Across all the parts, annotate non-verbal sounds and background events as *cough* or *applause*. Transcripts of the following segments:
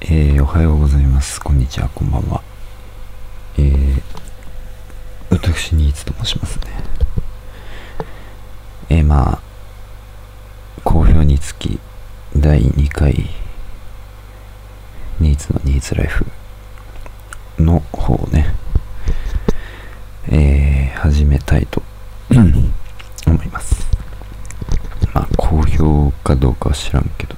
えー、おはようございます。こんにちは、こんばんは。えー、私、ニーツと申しますね。えー、まあ、好評につき、第2回、ニーツのニーツライフの方をね、えー、始めたいと *clears throat* 思います。まあ、好評かどうかは知らんけど、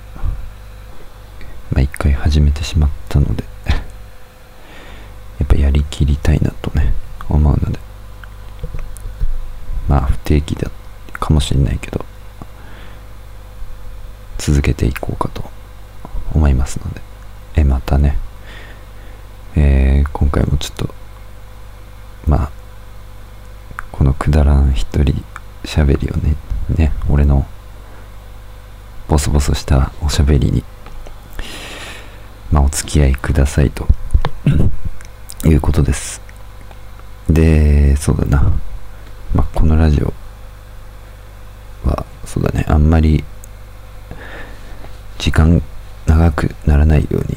まあ一回始めてしまったので、やっぱやりきりたいなとね、思うので、まあ不定期だかもしれないけど、続けていこうかと思いますので、え、またね、えー今回もちょっと、まあ、このくだらん一人喋りをね、ね、俺のボソボソしたおしゃべりにまあ、お付き合いくださいということです。で、そうだな。まあ、このラジオは、そうだね、あんまり時間長くならないように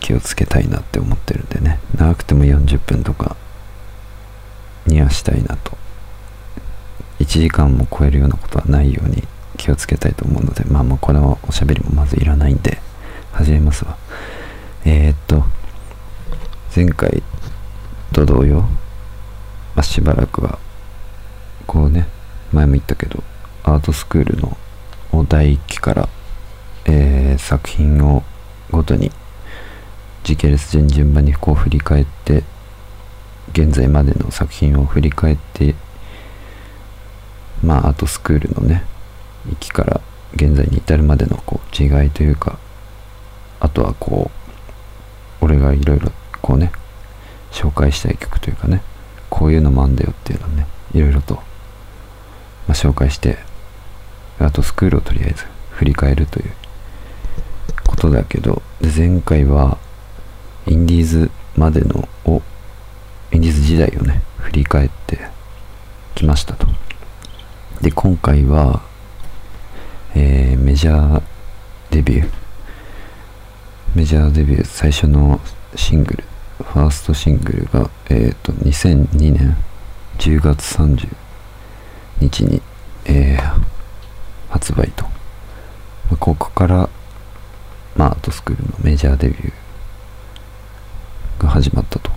気をつけたいなって思ってるんでね、長くても40分とかにはしたいなと。1時間も超えるようなことはないように気をつけたいと思うので、まあまあ、これはおしゃべりもまずいらないんで、始めますわ。えー、っと、前回と同様、あ、しばらくは、こうね、前も言ったけど、アートスクールの第1期から、えー作品をごとに、時系列順順番にこう振り返って、現在までの作品を振り返って、まあ、アートスクールのね、1期から現在に至るまでのこう違いというか、あとはこう、俺がいろいろこうね、紹介したい曲というかね、こういうのもあんだよっていうのをね、いろいろと、まあ、紹介して、あとスクールをとりあえず振り返るということだけど、で前回は、インディーズまでのを、インディーズ時代をね、振り返ってきましたと。で、今回は、えーメジャーデビュー、メジャーデビュー最初のシングル、ファーストシングルが、えっ、と、2002年10月30日に、えー発売と。まあここから、まあ、アートスクールのメジャーデビューが始まったと。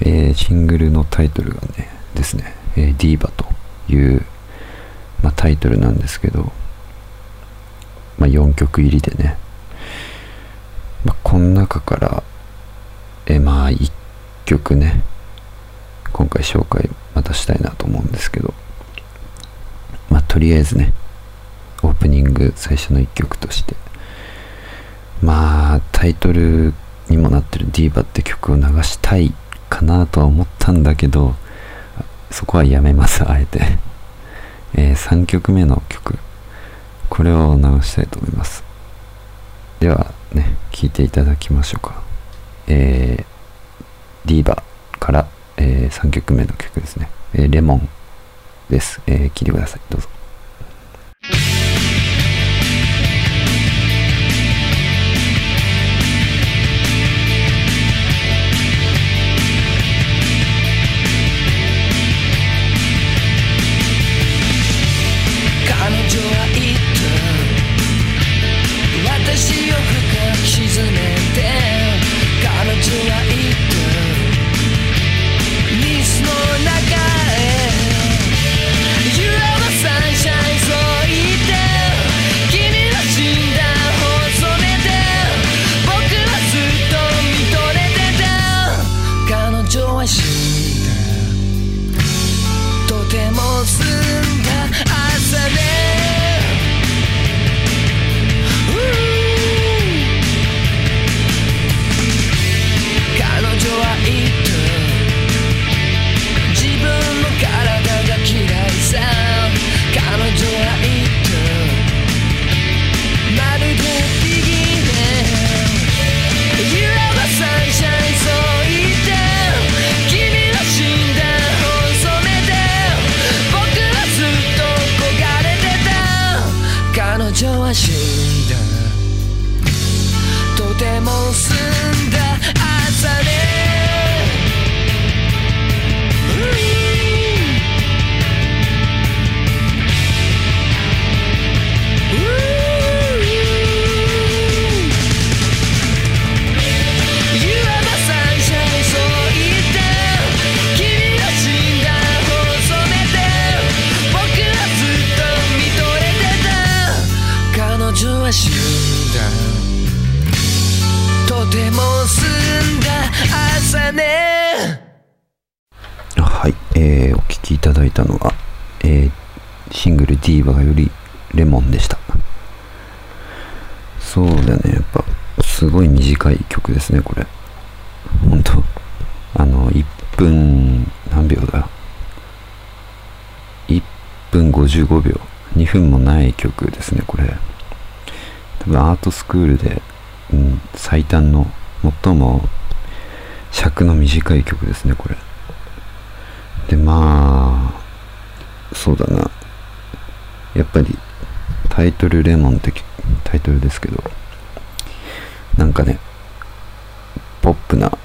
えーシングルのタイトルがね、ですね、えーディーバという、まあ、タイトルなんですけど、まあ、4曲入りでね、まあ、この中から、えまあ1曲ね今回紹介またしたいなと思うんですけど。まあとりあえずねオープニング最初の1曲として。まあタイトルにもなってる「ディーバって曲を流したいかなとは思ったんだけどそこはやめますあえて、え3曲目の曲。これを流したいと思います。ではね、聞いていただきましょうか。えー、ディーバから、え3曲目の曲ですね。えーレモンです。えー、聴いてください。どうぞ。シングルディーバがよりレモンでした。そうだね、やっぱ、すごい短い曲ですね、これ。ほんと、あの、1分、何秒だ ?1 分55秒。2分もない曲ですね、これ。多分アートスクールで、うん、最短の、最も尺の短い曲ですね、これ。で、まあ、そうだな。やっぱり、タイトルレモンってタイトルですけど、なんかね、ポップな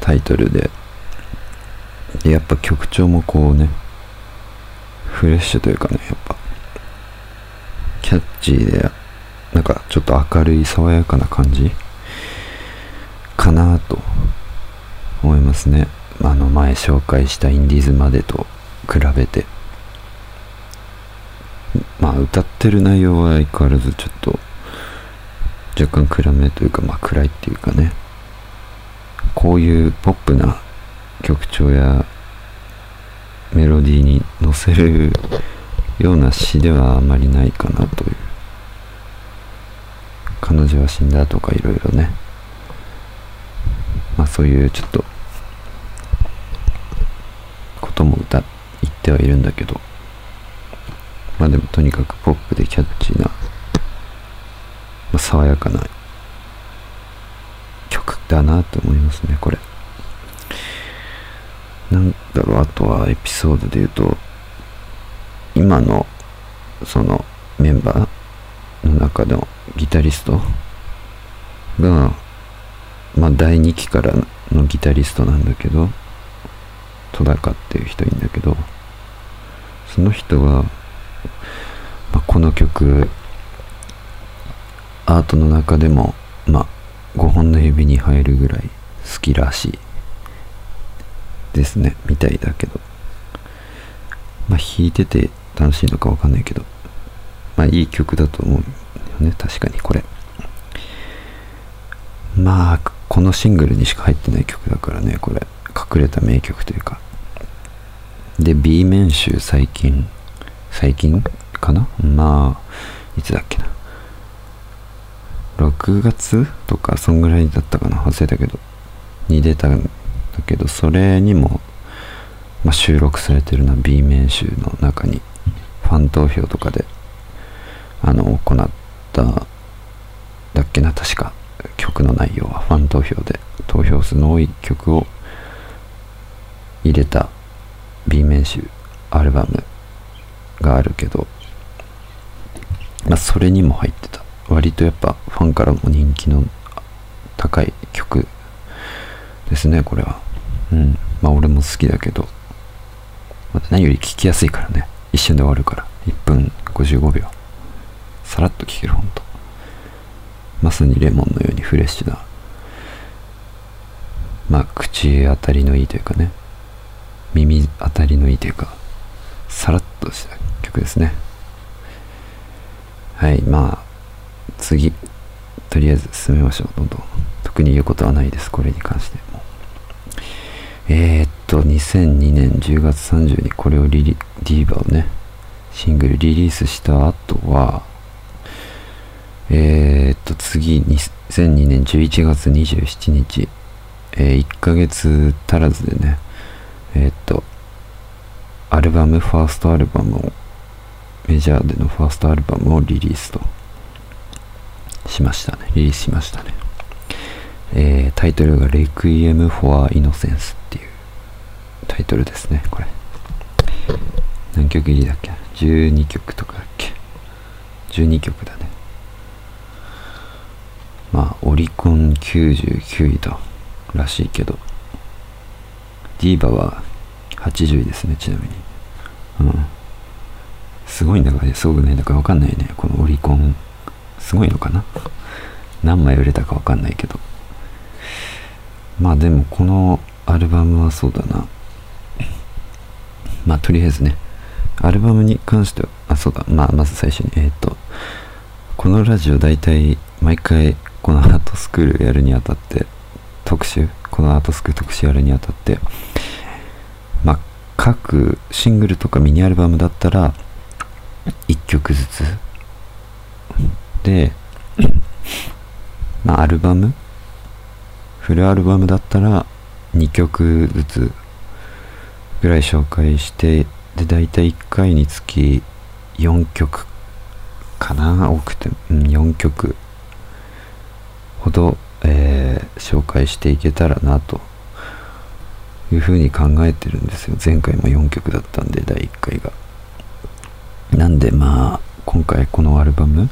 タイトルで、でやっぱ曲調もこうね、フレッシュというかね、やっぱ、キャッチーで、なんかちょっと明るい爽やかな感じかなと思いますね。あの前紹介したインディーズまでと比べて。まあ歌ってる内容は相変わらずちょっと若干暗めというかまあ暗いっていうかね。こういうポップな曲調やメロディーに乗せるような詩ではあまりないかなという。彼女は死んだとかいろいろね。まあそういうちょっとことも歌言ってはいるんだけど。まあでもとにかくポップでキャッチーな、まあ、爽やかな曲だなと思いますねこれ。なんだろうあとはエピソードで言うと今のそのメンバーの中のギタリストがまあ第2期からのギタリストなんだけど戸高っていう人いるんだけどその人が、まあ、この曲アートの中でもまあ5本の指に入るぐらい好きらしいですねみたいだけど。まあ弾いてて楽しいのかわかんないけど。まあいい曲だと思うよね確かにこれ。まあこのシングルにしか入ってない曲だからねこれ。隠れた名曲というか。で B 面集最近最近かな？まあいつだっけな？6月とかそんぐらいだったかな？忘れたけど。に出たんだけどそれにも、まあ、収録されてるな。B 面集の中に。ファン投票とかであの行っただっけな？確か。曲の内容は。ファン投票で。投票数の多い曲を入れた。B 面集アルバム。があるけど、まあ、それにも入ってた。割とやっぱファンからも人気の高い曲ですねこれは。うん。まあ俺も好きだけど、ま、何より聴きやすいからね。一瞬で終わるから。1分55秒。さらっと聴けるほんと。まさにレモンのようにフレッシュな。まあ口当たりのいいというかね。耳当たりのいいというか。さらっとした。曲ですね。はいまあ次とりあえず進めましょう。どんどん。特に言うことはないです。これに関しても。えー、っと2002年10月30にこれをリリディーバをねシングルリリースした後はえー、っと次2002年11月27日、えー、1ヶ月足らずでねえー、っとアルバムファーストアルバムをメジャーでのファーストアルバムをリリースとしましたね。リリースしましたね。えー、タイトルが「レクイエム・フォア・イノセンス」っていうタイトルですねこれ。何曲入りだっけ？12曲とかだっけ？12曲だね。まあオリコン99位とらしいけど。ディーバは80位ですねちなみに。うん。すごいんだかすごくないんだか分かんないね。このオリコンすごいのかな？何枚売れたか分かんないけど。まあでもこのアルバムはそうだな。まあとりあえずね。アルバムに関してはあそうだ。まあまず最初にえっ、とこのラジオ大体毎回このアートスクールやるにあたって特集このアートスクール特集やるにあたってまあ各シングルとかミニアルバムだったら曲ずつでまあアルバム？フルアルバムだったら2曲ずつぐらい紹介してで大体1回につき4曲かな多くて、うん、4曲ほど、えー紹介していけたらなというふうに考えてるんですよ。前回も4曲だったんで第1回が。なんでまあ今回このアルバム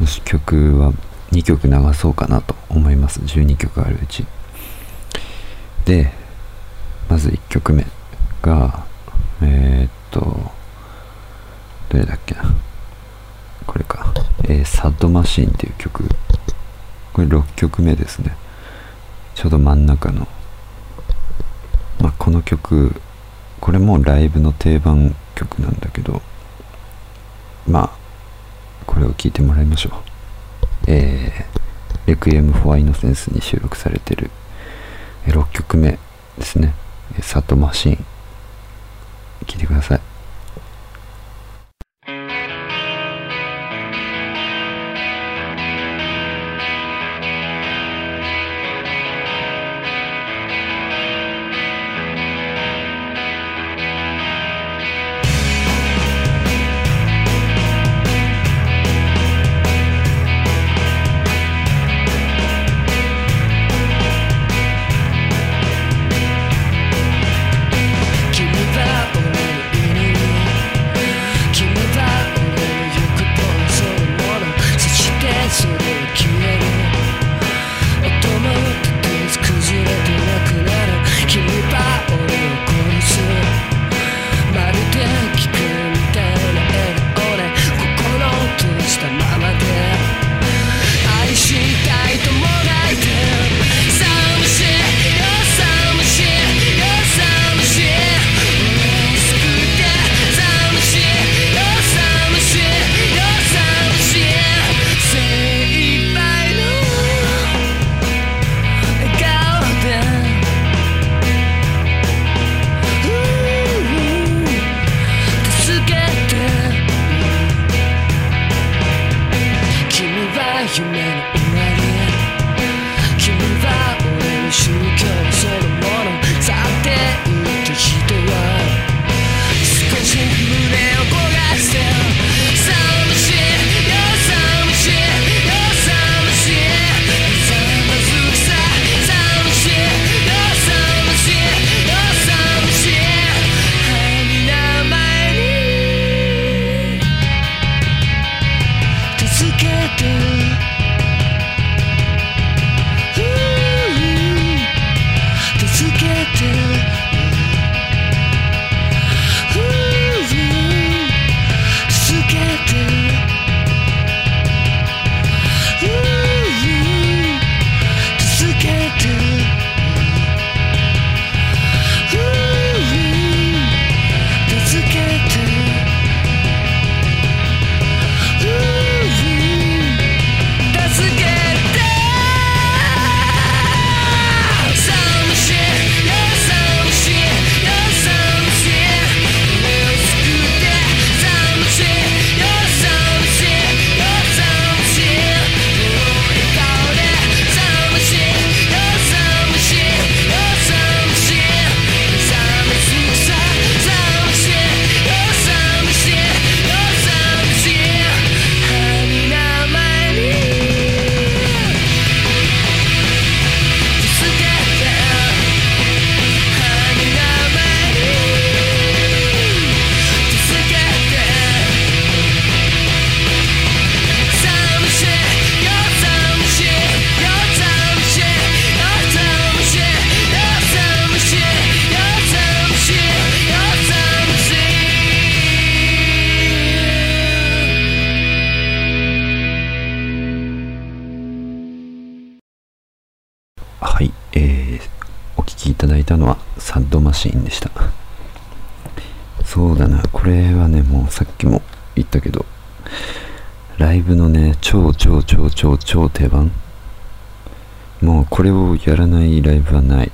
の曲は2曲流そうかなと思います。12曲あるうち。でまず1曲目がえー、っとどれだっけな。これか、えーサッドマシーンっていう曲。これ6曲目ですね。ちょうど真ん中の、まあ、この曲これもライブの定番曲なんだけど。まあこれを聞いてもらいましょう。えー、レクイエム・フォア・イノセンスに収録されてる6曲目ですね。サトマシン。聞いてください。マシーンでした。そうだな、これはね、もうさっきも言ったけど、ライブのね、超超超超超定番。もうこれをやらないライブはない。っ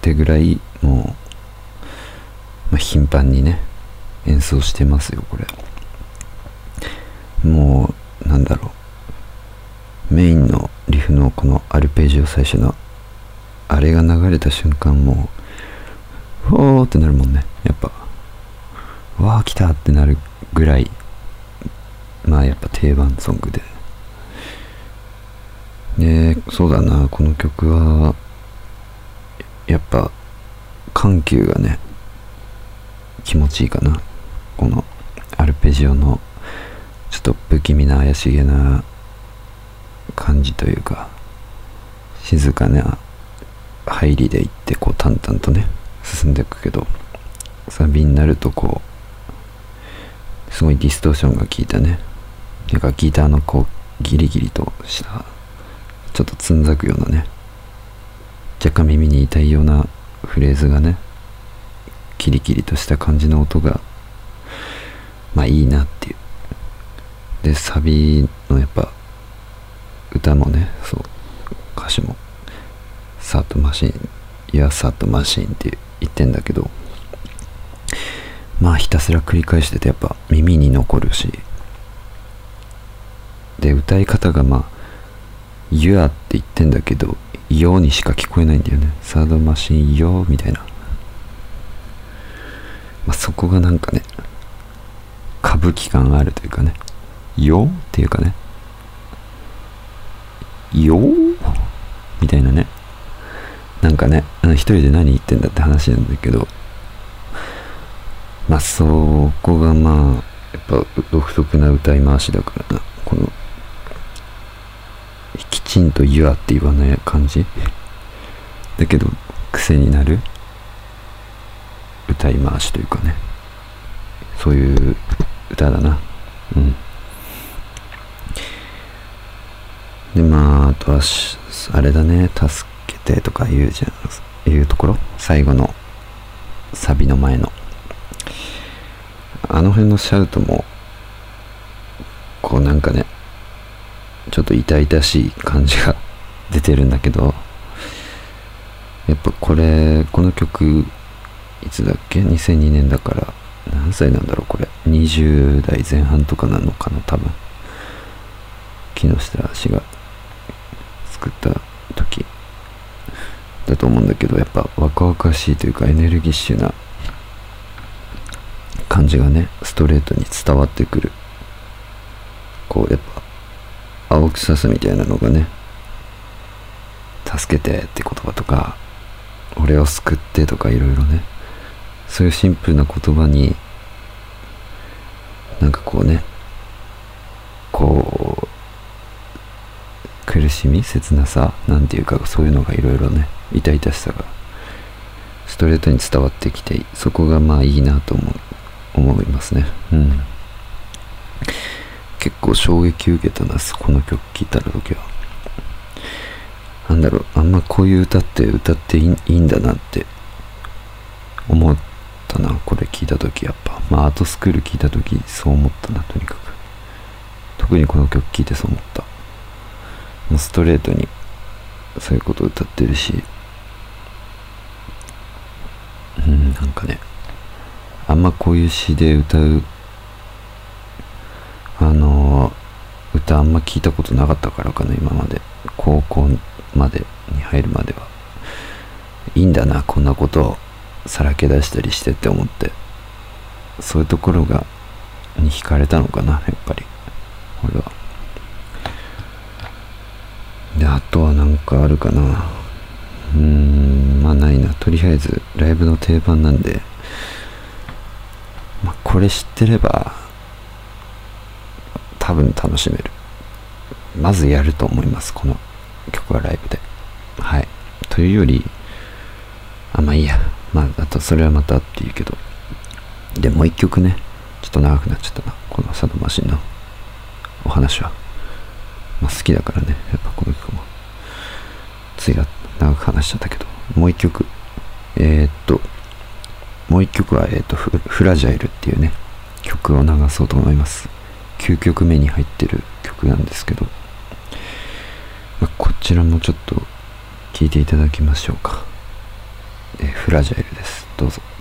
てぐらい、もまあ、頻繁にね演奏してますよこれもうなんだろうメインのリフのこのアルペジオ最初のあれが流れた瞬間もうふおーってなるもんね。やっぱ。わー来たってなるぐらい。まあやっぱ定番ソングで。でそうだな。この曲はやっぱ緩急がね気持ちいいかな。このアルペジオのちょっと不気味な怪しげな感じというか静かな入りでいってこう淡々とね進んでいくけどサビになるとこうすごいディストーションが効いたね。なんかギターのこうギリギリとしたちょっとつんざくようなね若干耳に痛いようなフレーズがねキリキリとした感じの音がまあいいなっていう。でサビのやっぱ歌もねそう歌詞も「サートマシン」「Your サートマシン」って言ってんだけどまあひたすら繰り返しててやっぱ耳に残るしで歌い方がまあ「Your」って言ってんだけど「よ」にしか聞こえないんだよね。サードマシンよみたいな。まあそこがなんかね歌舞伎感あるというかね。よっていうかね。よみたいなね。なんかね一人で何言ってんだって話なんだけどまあそこがまあやっぱ独特な歌い回しだからな。このきちんと「言わ」って言わない感じ。だけど癖になる歌い回しというかね。そういう歌だな。うん。でまああとはあれだね「助けて」とか言うじゃん言うところ？最後のサビの前の。あの辺のシャウトもこうなんかねちょっと痛々しい感じが出てるんだけどやっぱこれこの曲いつだっけ？2002年だから何歳なんだろう？これ。20代前半とかなのかな？多分。木下氏が作っただと思うんだけどやっぱ若々しいというかエネルギッシュな感じがねストレートに伝わってくる。こうやっぱ青臭さみたいなのがね助けてって言葉とか俺を救ってとかいろいろねそういうシンプルな言葉になんかこうねこう苦しみ切なさなんていうかそういうのがいろいろね痛々しさがストレートに伝わってきてそこがまあいいなと思思いますね。うん。結構衝撃受けたなこの曲聴いた時は。なんだろうあんまこういう歌って歌っていいんだなって思ったなこれ聞いた時やっぱ。まあアートスクール聞いた時そう思ったなとにかく。特にこの曲聴いてそう思った。もうストレートにそういうことを歌ってるしうんなんかね。あんまこういう詩で歌うあの歌あんま聞いたことなかったからかな今まで。高校までに入るまでは。いいんだなこんなことをさらけ出したりしてって思って。そういうところがに惹かれたのかなやっぱり。俺は。であとはなんかあるかな。うーんまあないな。とりあえずライブの定番なんでまあこれ知ってれば多分楽しめる。まずやると思いますこの曲はライブで。はい。というよりあまあいいや。まああとそれはまたっていうけど。でもう一曲ね。ちょっと長くなっちゃったな。このサドマシンのお話は。まあ好きだからね。やっぱこの曲も。つい長く話しちゃったけどもう一曲。えー、っともう一曲は、えー、っとフフラジャイルっていうね曲を流そうと思います。9曲目に入ってる曲なんですけど、ま、こちらもちょっと聴いていただきましょうか、えーフラジャイルです。どうぞ「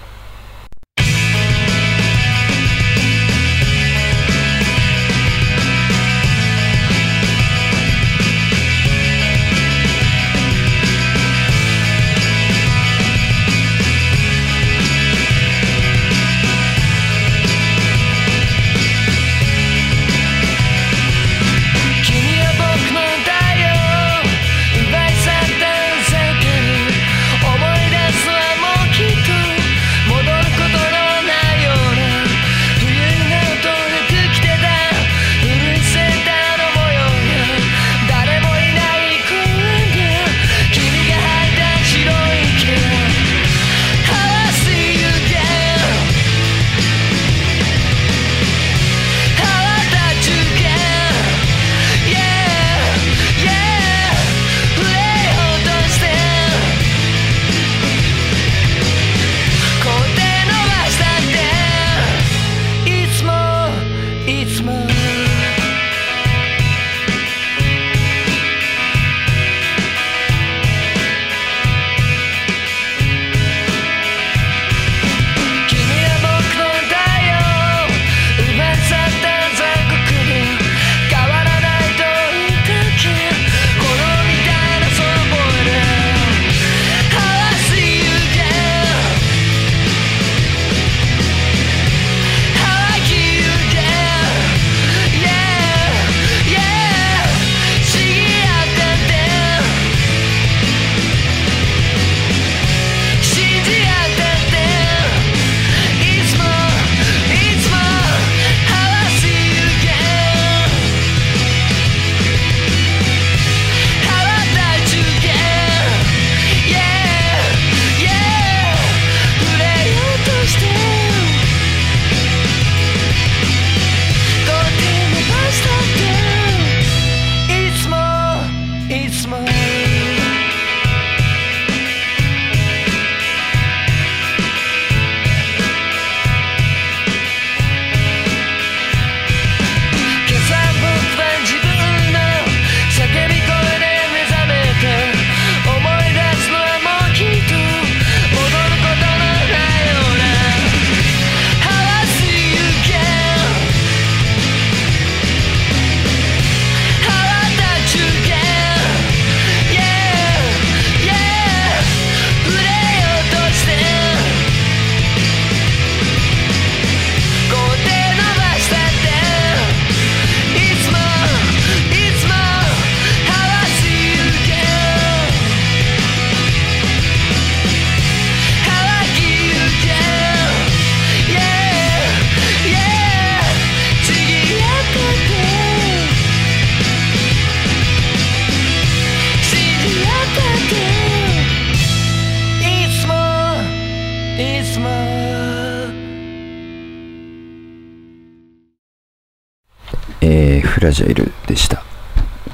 フラジャイルでした。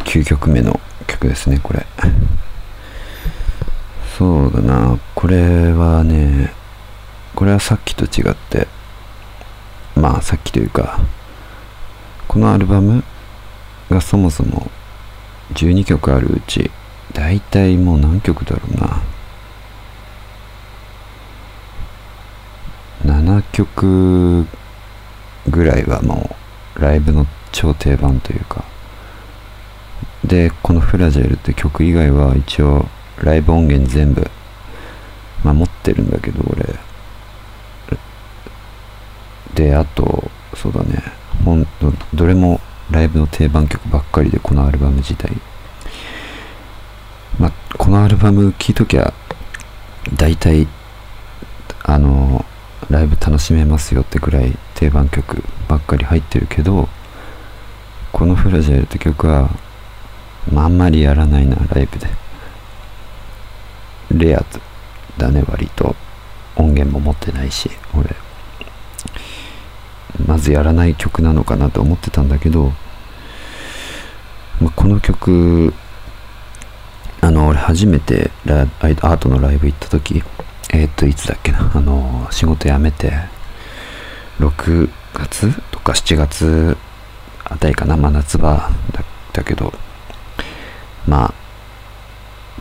9曲目の曲ですねこれ。そうだな。これはねこれはさっきと違ってまあさっきというかこのアルバムがそもそも12曲あるうち大体もう何曲だろうな。7曲ぐらいはもうライブの超定番というか。でこの「フラジャイル」って曲以外は一応ライブ音源全部、まあ、持ってるんだけど俺。であとそうだね。ほんどどれもライブの定番曲ばっかりでこのアルバム自体。まあこのアルバム聴いときゃ大体あのライブ楽しめますよってくらい定番曲ばっかり入ってるけどこの「フラジャイル」って曲は、まあ、んまりやらないなライブで。レアだね割と。音源も持ってないし俺。まずやらない曲なのかなと思ってたんだけど、まあ、この曲あの俺初めてラアートのライブ行った時えっ、といつだっけなあの仕事辞めて6月とか7月あたりかな、まあ、夏場だったけど。まあ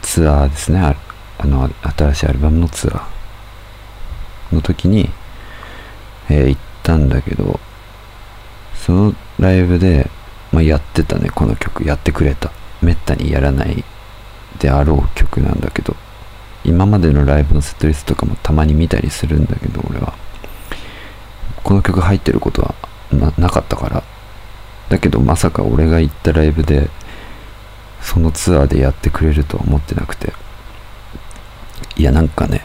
ツアーですね。あの新しいアルバムのツアーの時に、えー、行ったんだけどそのライブで、まあ、やってたね。この曲。やってくれた。めったにやらないであろう曲なんだけど。今までのライブのセットリストとかもたまに見たりするんだけど俺は。この曲入ってることはなかったから。だけどまさか俺が行ったライブでそのツアーでやってくれるとは思ってなくて。いやなんかね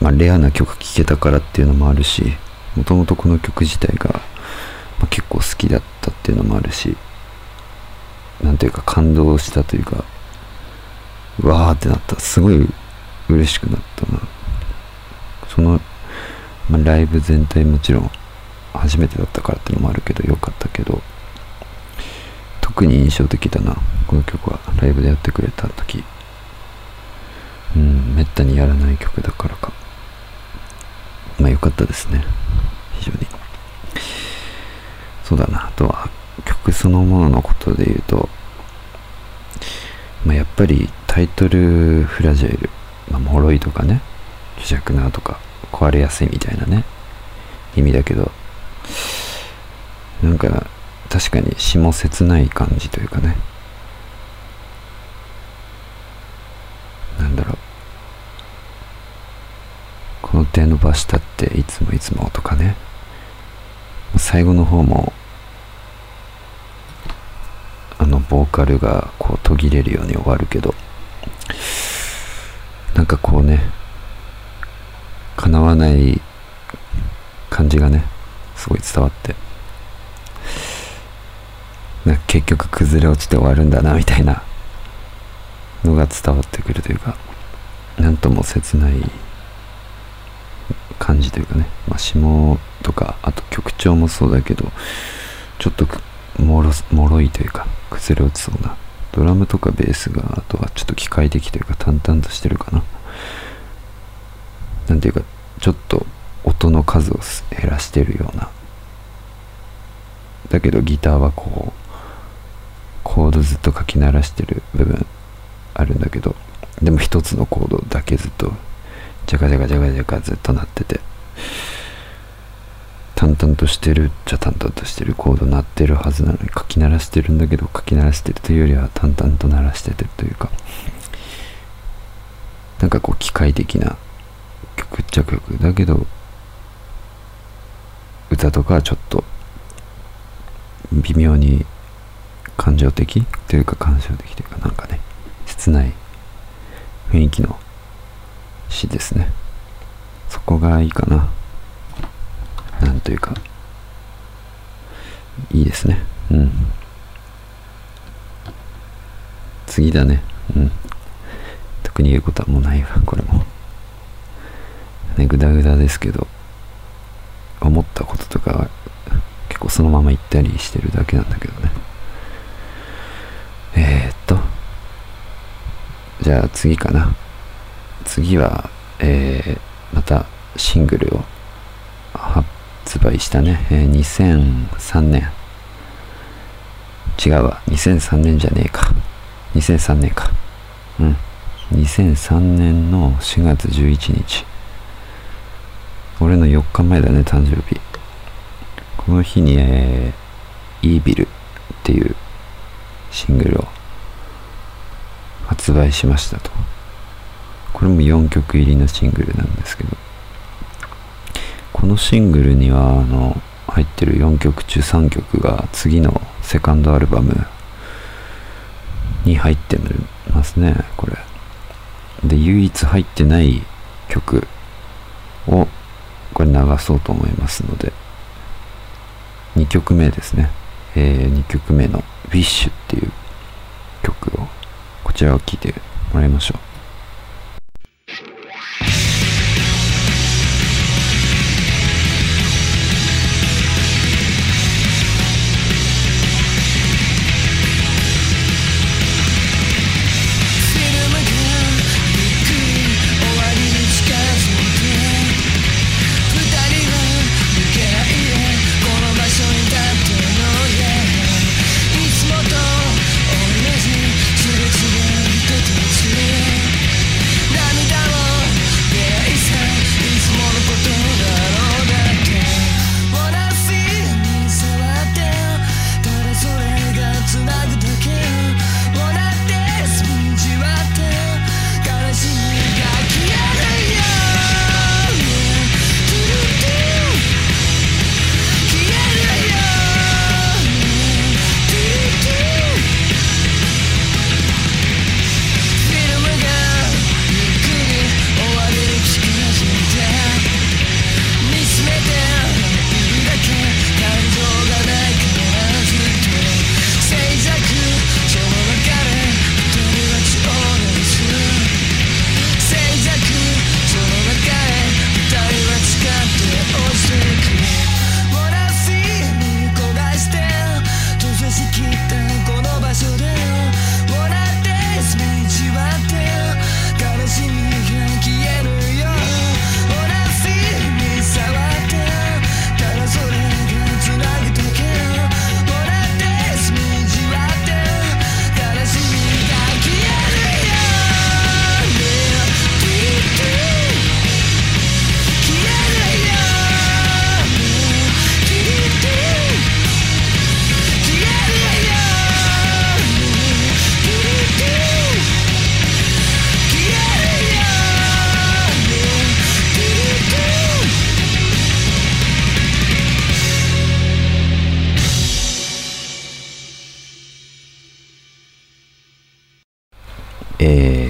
まあレアな曲聴けたからっていうのもあるしもともとこの曲自体が、まあ、結構好きだったっていうのもあるしなんていうか感動したというかわーってなった。すごい嬉しくなったな。その、まあ、ライブ全体もちろん初めてだったからっていうのもあるけどよかったけど特に印象的だな。この曲は。ライブでやってくれた時。うんめったにやらない曲だからか。まあよかったですね。非常に。そうだな。あとは曲そのもののことで言うとまあやっぱりタイトルフラジャイル、まあ、脆いとかね。希弱なとか。壊れやすいみたいなね。意味だけどなんか確かに詩も切ない感じというかね。なんだろう。この手伸ばしたっていつもいつもとかね。最後の方もあのボーカルがこう途切れるように終わるけどなんかこうね叶わない感じがねすごい伝わって。な結局崩れ落ちて終わるんだなみたいなのが伝わってくるというかなんとも切ない感じというかね、まあ、下とかあと曲調もそうだけどちょっともろもろいというか崩れ落ちそうな。ドラムとかベースがあとはちょっと機械的というか淡々としてるかな。なんていうかちょっと音の数を減らしてるような。だけどギターはこうコードずっと書き鳴らしてる部分あるんだけどでも一つのコードだけずっとジャカジャカジャカジャカずっと鳴ってて淡々としてるっちゃ淡々としてるコード鳴ってるはずなのに書き鳴らしてるんだけど書き鳴らしてるというよりは淡々と鳴らしててるというかなんかこう機械的な曲っちゃ曲だけど歌とかちょっと微妙に感情的というか感情的というかなんかね切ない雰囲気の詩ですね。そこがいいかな。なんというかいいですね。うん。次だね。うん。特に言うことはもうないわこれも。ねグダグダですけど。思ったこととか結構そのまま行ったりしてるだけなんだけどね。えー、っとじゃあ次かな。次はえー、またシングルを発売したね、えー、2003年違うわ。2003年じゃねえか。2003年か。うん。2003年の4月11日俺の4日前だね誕生日。この日に、えー、イービルっていうシングルを発売しましたと。これも4曲入りのシングルなんですけど。このシングルにはあの入ってる4曲中3曲が次のセカンドアルバムに入ってますねこれ。で唯一入ってない曲を流そうと思いますので。2曲目ですね、えー、2曲目の「Wish」っていう曲をこちらを聴いてもらいましょう。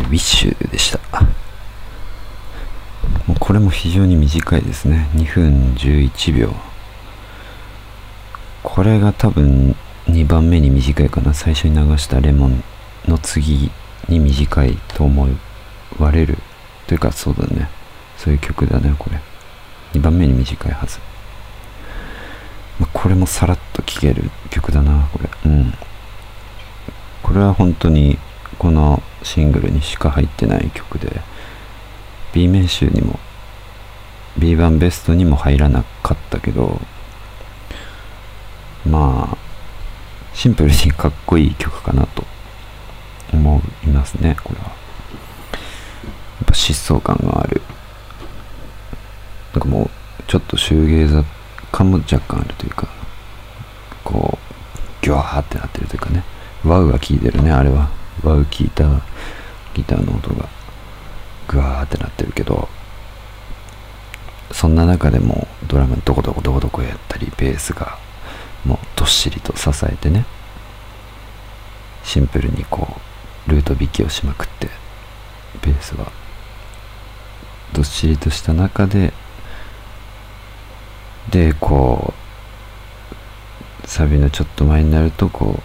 ウィッシュでした。もうこれも非常に短いですね。2分11秒。これが多分2番目に短いかな。最初に流したレモンの次に短いと思われる。というかそうだね。そういう曲だね、これ。2番目に短いはず。これもさらっと聴ける曲だな、これ。うん。これは本当にこのシングルにしか入ってない曲で B 面集にも B1 ベストにも入らなかったけどまあシンプルにかっこいい曲かなと思いますねこれは。やっぱ疾走感がある。なんかもうちょっとシューゲーザ感も若干あるというかこうギュワーってなってるというかね。ワウが効いてるねあれは。ワウ聞いたギターの音がグワーってなってるけどそんな中でもドラムどこどこどこどこやったりベースがもうどっしりと支えてねシンプルにこうルート弾きをしまくってベースはどっしりとした中ででこうサビのちょっと前になるとこ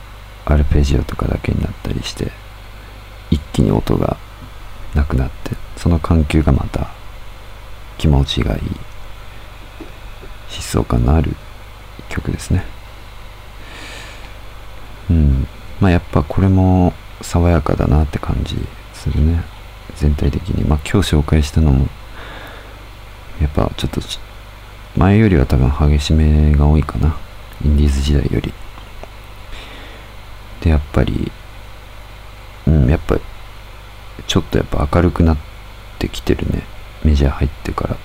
うアルペジオとかだけになったりして一気に音がなくなってその緩急がまた気持ちがいい疾走感のある曲ですね。うん。まあやっぱこれも爽やかだなって感じするね。全体的に。まあ今日紹介したのもやっぱちょっと前よりは多分激しめが多いかな。インディーズ時代より。でやっぱりうん。やっぱちょっとやっぱ明るくなってきてるね。メジャー入ってから。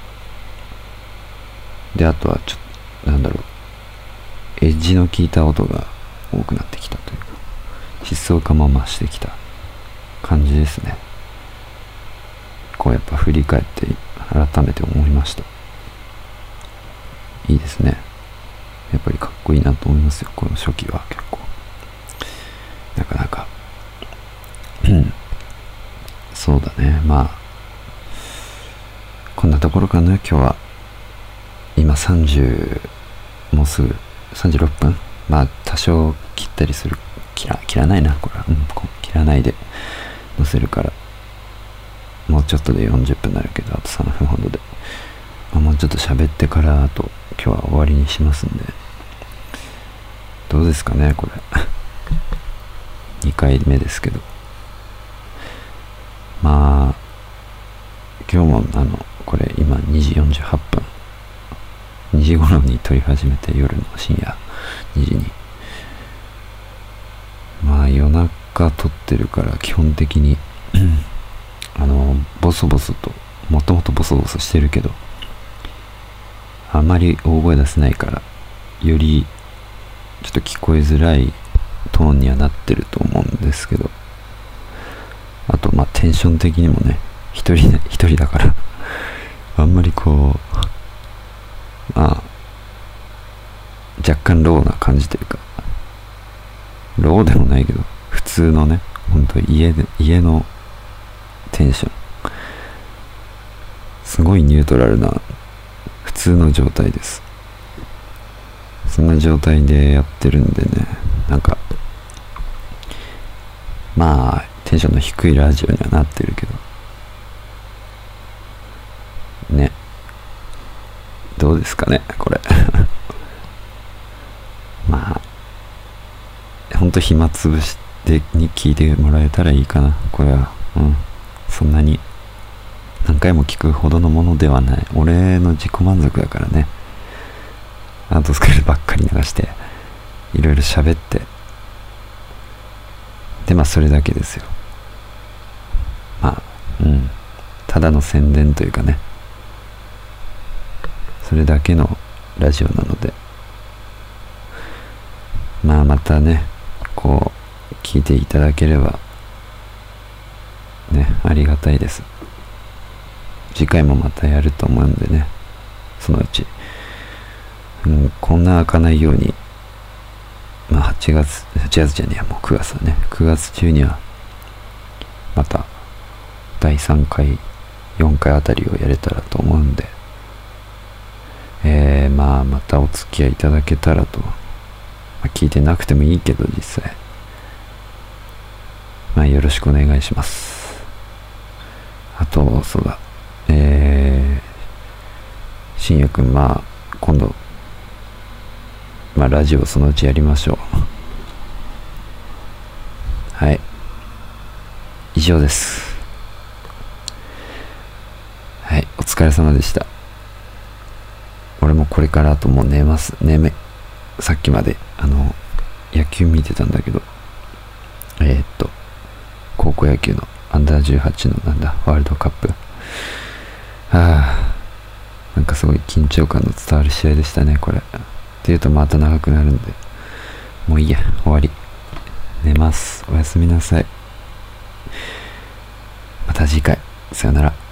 であとはちょっとなんだろう。エッジの効いた音が多くなってきたというか。疾走感も増してきた感じですね。こうやっぱ振り返って改めて思いました。いいですね。やっぱりかっこいいなと思いますよ。この初期は結構なかなかうんそうだね。まあこんなところかな今日は。今30もうすぐ36分まあ多少切ったりする。切ら切らないなこれは、うん、切らないで。載せるから。もうちょっとで40分になるけどあと3分ほどで、まあ、もうちょっと喋ってからあと今日は終わりにしますんで。どうですかねこれ。*laughs* 2回目ですけど。まあ今日もあのこれ今2時48分。2時頃に撮り始めて夜の深夜2時に。まあ夜中撮ってるから基本的にあのボソボソともともとボソボソしてるけどあまり大声出せないからよりちょっと聞こえづらいトーンにはなってると思うんですけど。あとまあテンション的にもね一人 *laughs* 一人だから。あんまりこうまあ若干ローな感じというか。ローでもないけど普通のね本当家で家のテンション。すごいニュートラルな普通の状態です。そんな状態でやってるんでねなんかまあンションの低いラジオにはなってるけど。ね。どうですかねこれ。*laughs* まあほんと暇つぶしでに聞いてもらえたらいいかなこれは。うん。そんなに何回も聞くほどのものではない。俺の自己満足だからね。アートスクールばっかり流していろいろ喋って。でまあそれだけですよ。うん。ただの宣伝というかね。それだけのラジオなので。まあまたねこう聞いていただければねありがたいです。次回もまたやると思うんでねそのうち、うん、こんな開かないようにまあ8月8月じゃねえやもう9月だね。9月中にはまた第3回4回あたりをやれたらと思うんで。えー、まあまたお付き合いいただけたらと、まあ、聞いてなくてもいいけど実際。まあよろしくお願いします。あとそうだ。えー、しんやくんまあ今度まあラジオそのうちやりましょう。はい。以上ですはいお疲れ様でした。俺もこれからあともう寝ます。寝めさっきまであの野球見てたんだけど。えー、っと高校野球のアンダー18のなんだワールドカップ。ああなんかすごい緊張感の伝わる試合でしたねこれ。っていうとまた長くなるんで。もういいや終わり。寝ます。おやすみなさい。また次回。さよなら。